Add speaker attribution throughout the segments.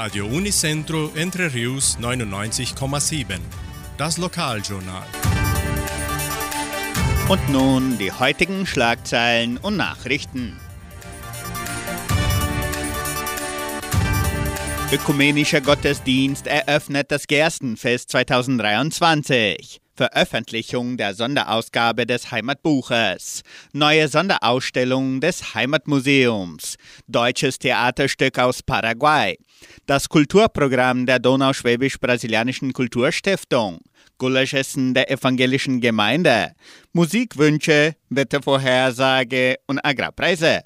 Speaker 1: Radio Unicentro Entre Rius 99,7. Das Lokaljournal.
Speaker 2: Und nun die heutigen Schlagzeilen und Nachrichten. Ökumenischer Gottesdienst eröffnet das Gerstenfest 2023. Veröffentlichung der Sonderausgabe des Heimatbuches, neue Sonderausstellung des Heimatmuseums, deutsches Theaterstück aus Paraguay, das Kulturprogramm der Donauschwäbisch-Brasilianischen Kulturstiftung, Gulaschessen der evangelischen Gemeinde, Musikwünsche, Wettervorhersage und Agrarpreise.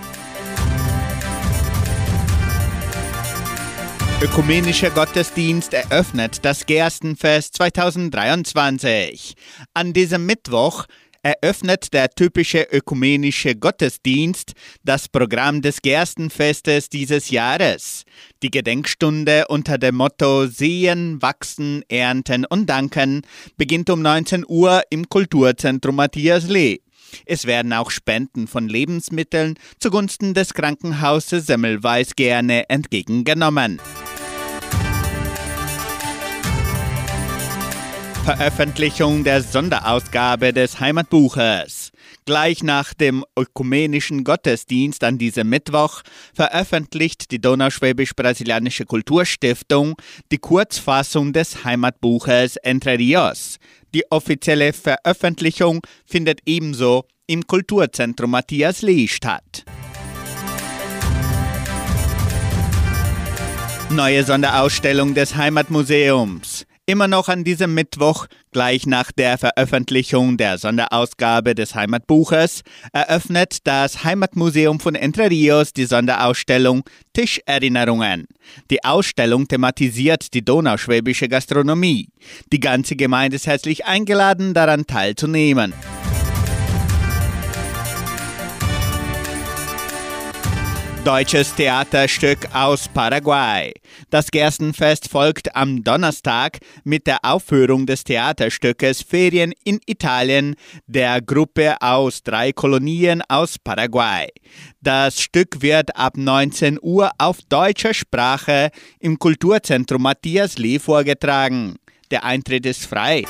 Speaker 2: Ökumenischer Gottesdienst eröffnet das Gerstenfest 2023. An diesem Mittwoch eröffnet der typische ökumenische Gottesdienst das Programm des Gerstenfestes dieses Jahres. Die Gedenkstunde unter dem Motto Sehen, Wachsen, Ernten und Danken beginnt um 19 Uhr im Kulturzentrum Matthias Lee. Es werden auch Spenden von Lebensmitteln zugunsten des Krankenhauses Semmelweis gerne entgegengenommen. Veröffentlichung der Sonderausgabe des Heimatbuches. Gleich nach dem ökumenischen Gottesdienst an diesem Mittwoch veröffentlicht die Donauschwäbisch-Brasilianische Kulturstiftung die Kurzfassung des Heimatbuches Entre Rios. Die offizielle Veröffentlichung findet ebenso im Kulturzentrum Matthias Lee statt. Neue Sonderausstellung des Heimatmuseums. Immer noch an diesem Mittwoch, gleich nach der Veröffentlichung der Sonderausgabe des Heimatbuches, eröffnet das Heimatmuseum von Entre Rios die Sonderausstellung Tischerinnerungen. Die Ausstellung thematisiert die donauschwäbische Gastronomie. Die ganze Gemeinde ist herzlich eingeladen, daran teilzunehmen. Deutsches Theaterstück aus Paraguay. Das Gerstenfest folgt am Donnerstag mit der Aufführung des Theaterstückes Ferien in Italien der Gruppe aus drei Kolonien aus Paraguay. Das Stück wird ab 19 Uhr auf deutscher Sprache im Kulturzentrum Matthias Lee vorgetragen. Der Eintritt ist frei.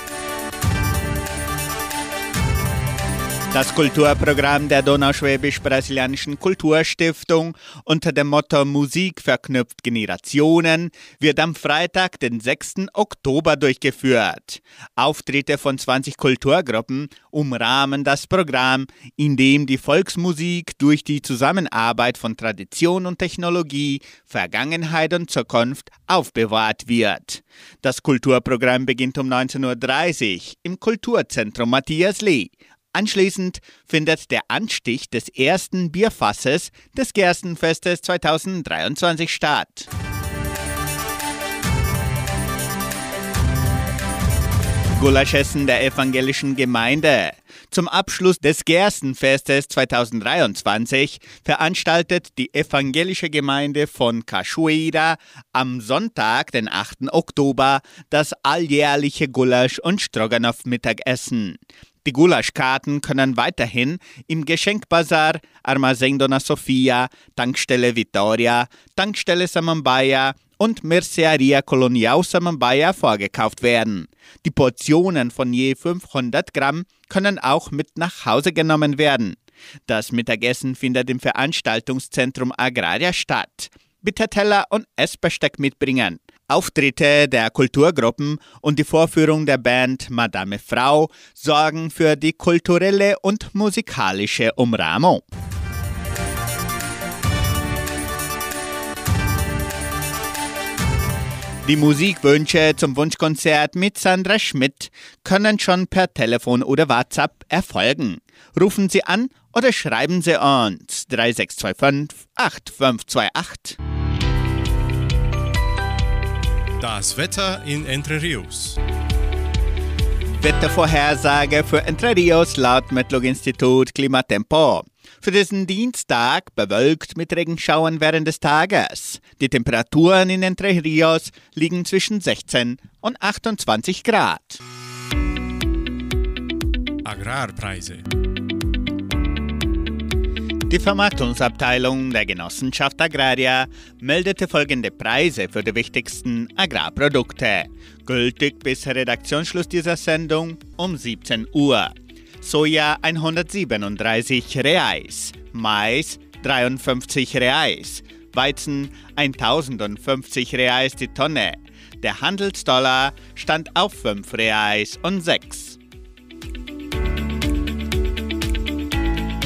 Speaker 2: Das Kulturprogramm der Donauschwäbisch-Brasilianischen Kulturstiftung unter dem Motto Musik verknüpft Generationen wird am Freitag, den 6. Oktober durchgeführt. Auftritte von 20 Kulturgruppen umrahmen das Programm, in dem die Volksmusik durch die Zusammenarbeit von Tradition und Technologie, Vergangenheit und Zukunft aufbewahrt wird. Das Kulturprogramm beginnt um 19.30 Uhr im Kulturzentrum Matthias Lee. Anschließend findet der Anstich des ersten Bierfasses des Gerstenfestes 2023 statt. Gulaschessen der evangelischen Gemeinde. Zum Abschluss des Gerstenfestes 2023 veranstaltet die evangelische Gemeinde von Cachoeira am Sonntag, den 8. Oktober, das alljährliche Gulasch- und Stroganoff-Mittagessen. Die Gulaschkarten können weiterhin im Geschenkbazar Armazém Dona Sofia, Tankstelle Vittoria, Tankstelle Samambaya und Merceria Colonial Samambaya vorgekauft werden. Die Portionen von je 500 Gramm können auch mit nach Hause genommen werden. Das Mittagessen findet im Veranstaltungszentrum Agraria statt. Bitte Teller und Essbesteck mitbringen. Auftritte der Kulturgruppen und die Vorführung der Band Madame Frau sorgen für die kulturelle und musikalische Umrahmung. Die Musikwünsche zum Wunschkonzert mit Sandra Schmidt können schon per Telefon oder WhatsApp erfolgen. Rufen Sie an oder schreiben Sie uns 3625 8528.
Speaker 1: Das Wetter in Entre Rios.
Speaker 2: Wettervorhersage für Entre Rios laut Metlog-Institut Klimatempo. Für diesen Dienstag bewölkt mit Regenschauern während des Tages. Die Temperaturen in Entre Rios liegen zwischen 16 und 28 Grad.
Speaker 1: Agrarpreise.
Speaker 2: Die Vermarktungsabteilung der Genossenschaft Agraria meldete folgende Preise für die wichtigsten Agrarprodukte. Gültig bis Redaktionsschluss dieser Sendung um 17 Uhr. Soja 137 Reais, Mais 53 Reais, Weizen 1050 Reais die Tonne. Der Handelsdollar stand auf 5 Reais und 6.